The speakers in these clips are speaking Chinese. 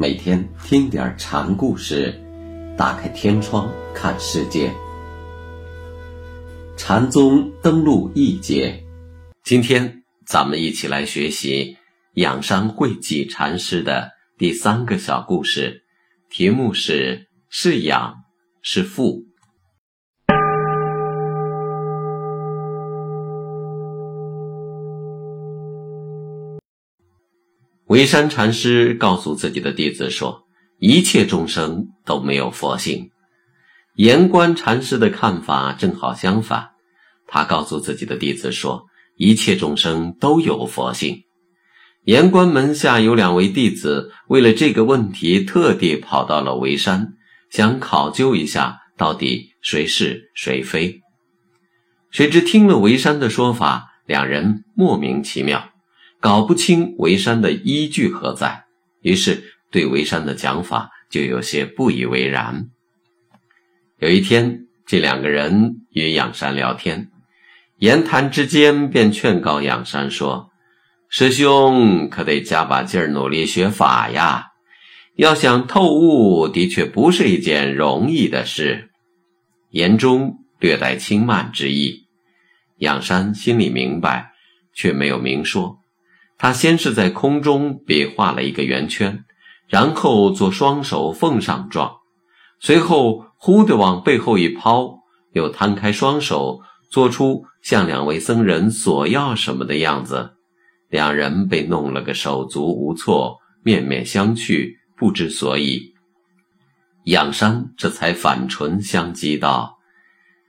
每天听点禅故事，打开天窗看世界。禅宗登陆一节，今天咱们一起来学习养山慧济禅师的第三个小故事，题目是“是养是富”。维山禅师告诉自己的弟子说。一切众生都没有佛性，严官禅师的看法正好相反。他告诉自己的弟子说：“一切众生都有佛性。”严官门下有两位弟子，为了这个问题，特地跑到了维山，想考究一下到底谁是谁非。谁知听了维山的说法，两人莫名其妙，搞不清维山的依据何在，于是。对维山的讲法就有些不以为然。有一天，这两个人与仰山聊天，言谈之间便劝告仰山说：“师兄可得加把劲儿，努力学法呀！要想透悟，的确不是一件容易的事。”言中略带轻慢之意。仰山心里明白，却没有明说。他先是在空中比划了一个圆圈。然后做双手奉上状，随后忽地往背后一抛，又摊开双手，做出向两位僧人索要什么的样子。两人被弄了个手足无措，面面相觑，不知所以。仰山这才反唇相讥道：“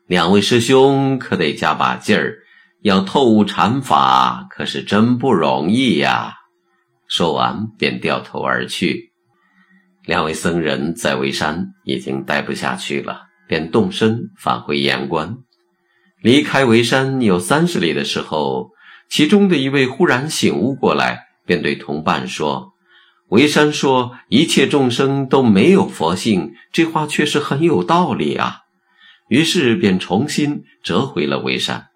两位师兄可得加把劲儿，要透悟禅法，可是真不容易呀。”说完便掉头而去。两位僧人在维山已经待不下去了，便动身返回岩关。离开维山有三十里的时候，其中的一位忽然醒悟过来，便对同伴说：“维山说一切众生都没有佛性，这话确实很有道理啊。”于是便重新折回了维山。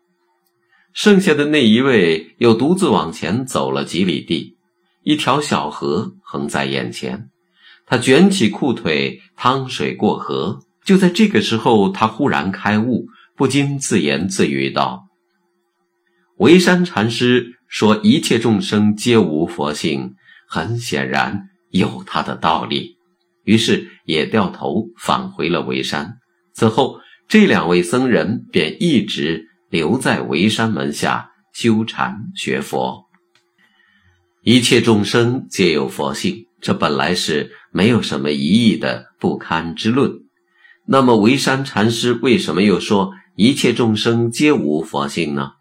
剩下的那一位又独自往前走了几里地，一条小河横在眼前。他卷起裤腿，趟水过河。就在这个时候，他忽然开悟，不禁自言自语道：“维山禅师说一切众生皆无佛性，很显然有他的道理。”于是也掉头返回了维山。此后，这两位僧人便一直留在维山门下修禅学佛。一切众生皆有佛性，这本来是。没有什么疑义的不堪之论。那么，维山禅师为什么又说一切众生皆无佛性呢？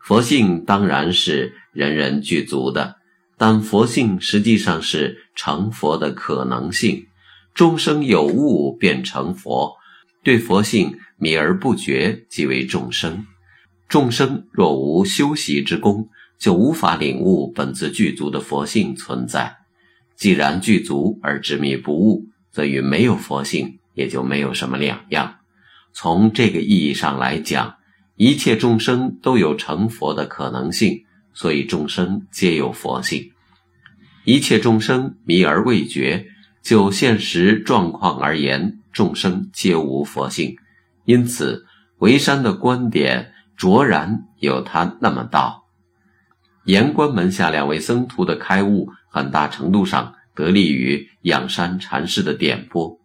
佛性当然是人人具足的，但佛性实际上是成佛的可能性。众生有悟便成佛，对佛性迷而不觉即为众生。众生若无修习之功，就无法领悟本自具足的佛性存在。既然具足而执迷不悟，则与没有佛性也就没有什么两样。从这个意义上来讲，一切众生都有成佛的可能性，所以众生皆有佛性。一切众生迷而未觉，就现实状况而言，众生皆无佛性。因此，维山的观点卓然有他那么道。岩关门下两位僧徒的开悟。很大程度上得力于仰山禅师的点拨。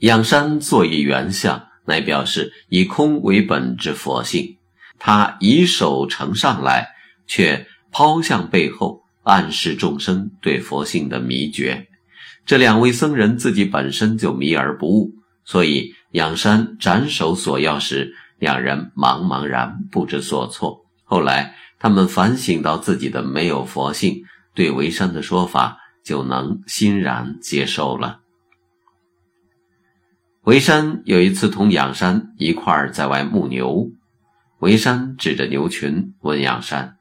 仰山作以圆相，乃表示以空为本之佛性。他以手呈上来，却抛向背后，暗示众生对佛性的迷觉。这两位僧人自己本身就迷而不悟，所以仰山斩首索要时，两人茫茫然不知所措。后来他们反省到自己的没有佛性。对维山的说法就能欣然接受了。维山有一次同仰山一块儿在外牧牛，维山指着牛群问仰山：“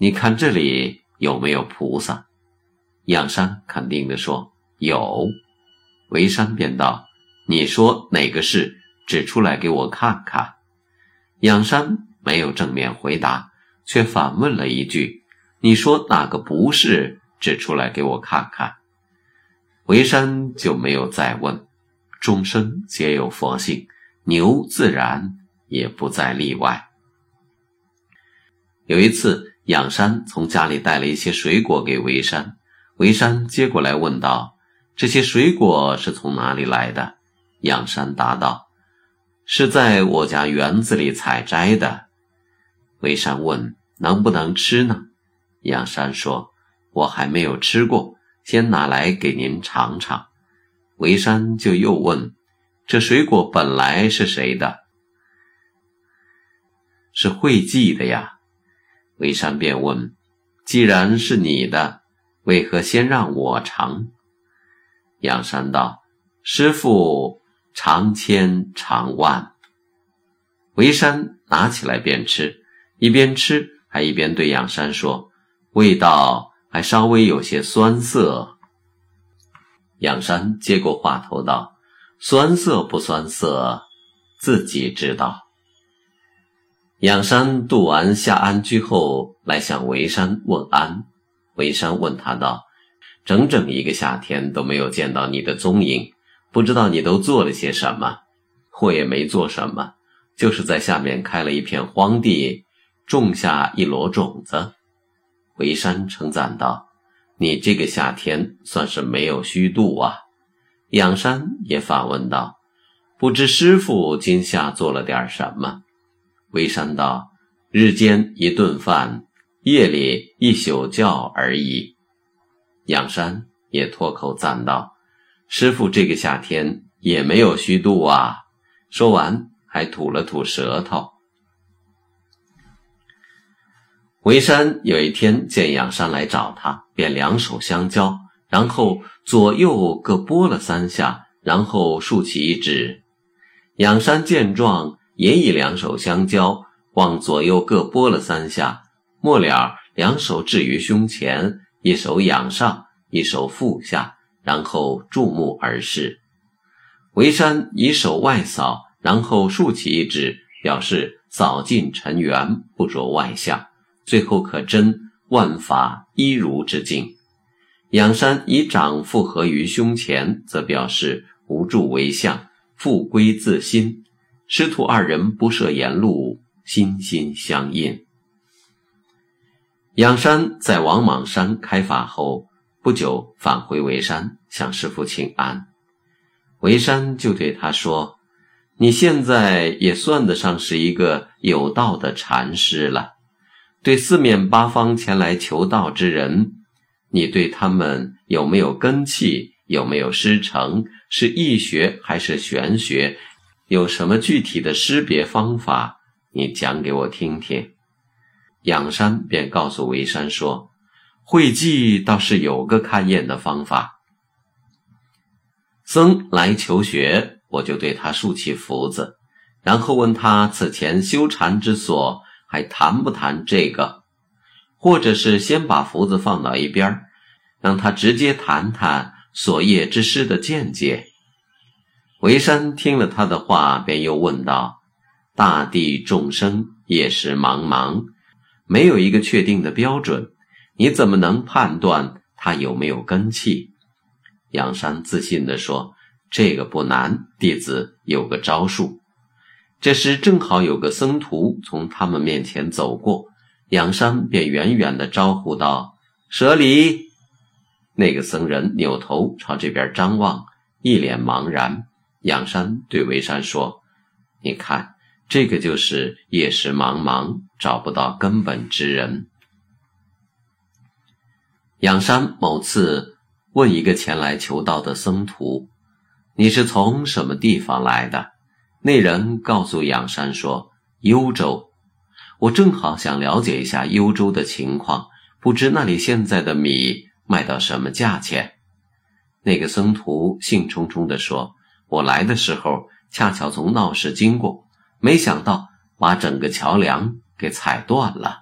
你看这里有没有菩萨？”仰山肯定地说：“有。”维山便道：“你说哪个是？指出来给我看看。”仰山没有正面回答，却反问了一句。你说哪个不是？指出来给我看看。维山就没有再问。众生皆有佛性，牛自然也不再例外。有一次，仰山从家里带了一些水果给维山，维山接过来问道：“这些水果是从哪里来的？”仰山答道：“是在我家园子里采摘的。”微山问：“能不能吃呢？”杨山说：“我还没有吃过，先拿来给您尝尝。”维山就又问：“这水果本来是谁的？”“是惠济的呀。”维山便问：“既然是你的，为何先让我尝？”杨山道：“师傅长千长万。”维山拿起来便吃，一边吃还一边对仰山说：“味道还稍微有些酸涩。”仰山接过话头道：“酸涩不酸涩，自己知道。”仰山渡完下安居后，来向维山问安。维山问他道：“整整一个夏天都没有见到你的踪影，不知道你都做了些什么？我也没做什么，就是在下面开了一片荒地，种下一箩种子。”维山称赞道。你这个夏天算是没有虚度啊！仰山也反问道：“不知师傅今夏做了点什么？”微山道：“日间一顿饭，夜里一宿觉而已。”仰山也脱口赞道：“师傅这个夏天也没有虚度啊！”说完还吐了吐舌头。维山有一天见仰山来找他，便两手相交，然后左右各拨了三下，然后竖起一指。仰山见状，也以两手相交，往左右各拨了三下，末了两手置于胸前，一手仰上，一手腹下，然后注目而视。维山以手外扫，然后竖起一指，表示扫尽尘缘，不着外相。最后可真万法一如之境。仰山以掌复合于胸前，则表示无助为相，复归自心。师徒二人不设言路，心心相印。仰山在王莽山开法后不久，返回维山向师傅请安。维山就对他说：“你现在也算得上是一个有道的禅师了。”对四面八方前来求道之人，你对他们有没有根气？有没有师承？是易学还是玄学？有什么具体的识别方法？你讲给我听听。仰山便告诉维山说：“慧济倒是有个勘验的方法。僧来求学，我就对他竖起福子，然后问他此前修禅之所。”还谈不谈这个，或者是先把福子放到一边让他直接谈谈所业之师的见解。维山听了他的话，便又问道：“大地众生也是茫茫，没有一个确定的标准，你怎么能判断他有没有根气？”杨山自信地说：“这个不难，弟子有个招数。”这时正好有个僧徒从他们面前走过，仰山便远远地招呼道：“舍礼。”那个僧人扭头朝这边张望，一脸茫然。仰山对维山说：“你看，这个就是夜识茫茫，找不到根本之人。”仰山某次问一个前来求道的僧徒：“你是从什么地方来的？”那人告诉仰山说：“幽州，我正好想了解一下幽州的情况，不知那里现在的米卖到什么价钱。”那个僧徒兴冲冲地说：“我来的时候恰巧从闹市经过，没想到把整个桥梁给踩断了。”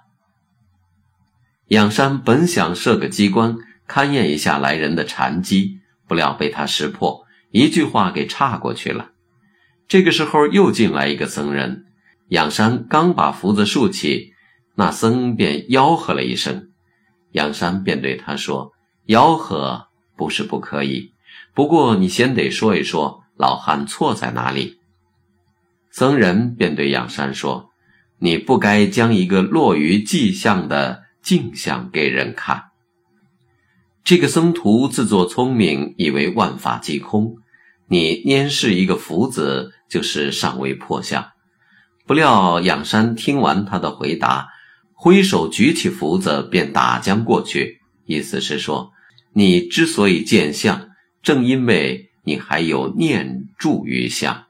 仰山本想设个机关勘验一下来人的禅机，不料被他识破，一句话给岔过去了。这个时候又进来一个僧人，仰山刚把福子竖起，那僧便吆喝了一声，仰山便对他说：“吆喝不是不可以，不过你先得说一说老汉错在哪里。”僧人便对仰山说：“你不该将一个落于迹象的镜像给人看。”这个僧徒自作聪明，以为万法即空。你拈是一个福子，就是尚未破相。不料仰山听完他的回答，挥手举起福子便打将过去，意思是说，你之所以见相，正因为你还有念住于相。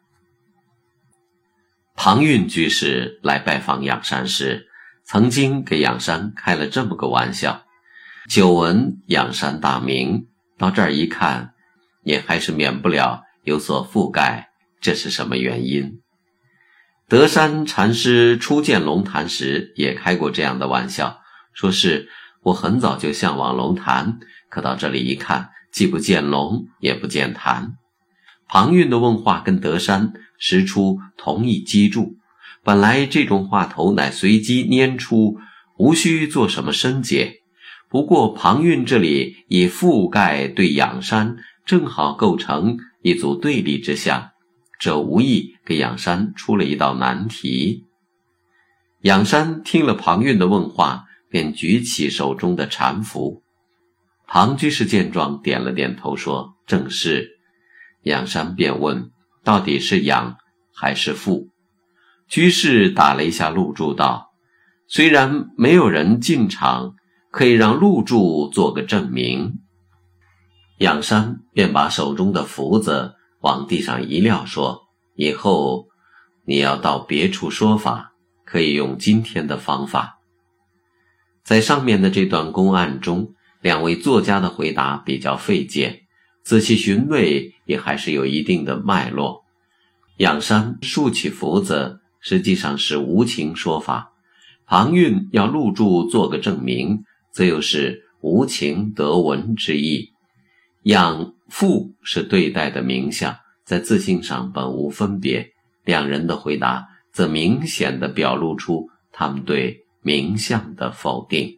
庞蕴居士来拜访仰山时，曾经给仰山开了这么个玩笑。久闻仰山大名，到这儿一看，也还是免不了有所覆盖。这是什么原因？德山禅师初见龙潭时，也开过这样的玩笑，说是我很早就向往龙潭，可到这里一看，既不见龙，也不见潭。庞蕴的问话跟德山实出同一机杼，本来这种话头乃随机拈出，无需做什么深解。不过庞蕴这里以覆盖对仰山，正好构成一组对立之象，这无意给仰山出了一道难题。仰山听了庞蕴的问话，便举起手中的禅符。庞居士见状，点了点头，说：“正是。”仰山便问：“到底是仰还是覆？”居士打了一下露珠，道：“虽然没有人进场。”可以让露柱做个证明。仰山便把手中的符子往地上一撂，说：“以后你要到别处说法，可以用今天的方法。”在上面的这段公案中，两位作家的回答比较费解，仔细寻味也还是有一定的脉络。仰山竖起符子，实际上是无情说法；庞蕴要陆柱做个证明。则又是无情得闻之意，养父是对待的名相，在自信上本无分别。两人的回答则明显的表露出他们对名相的否定。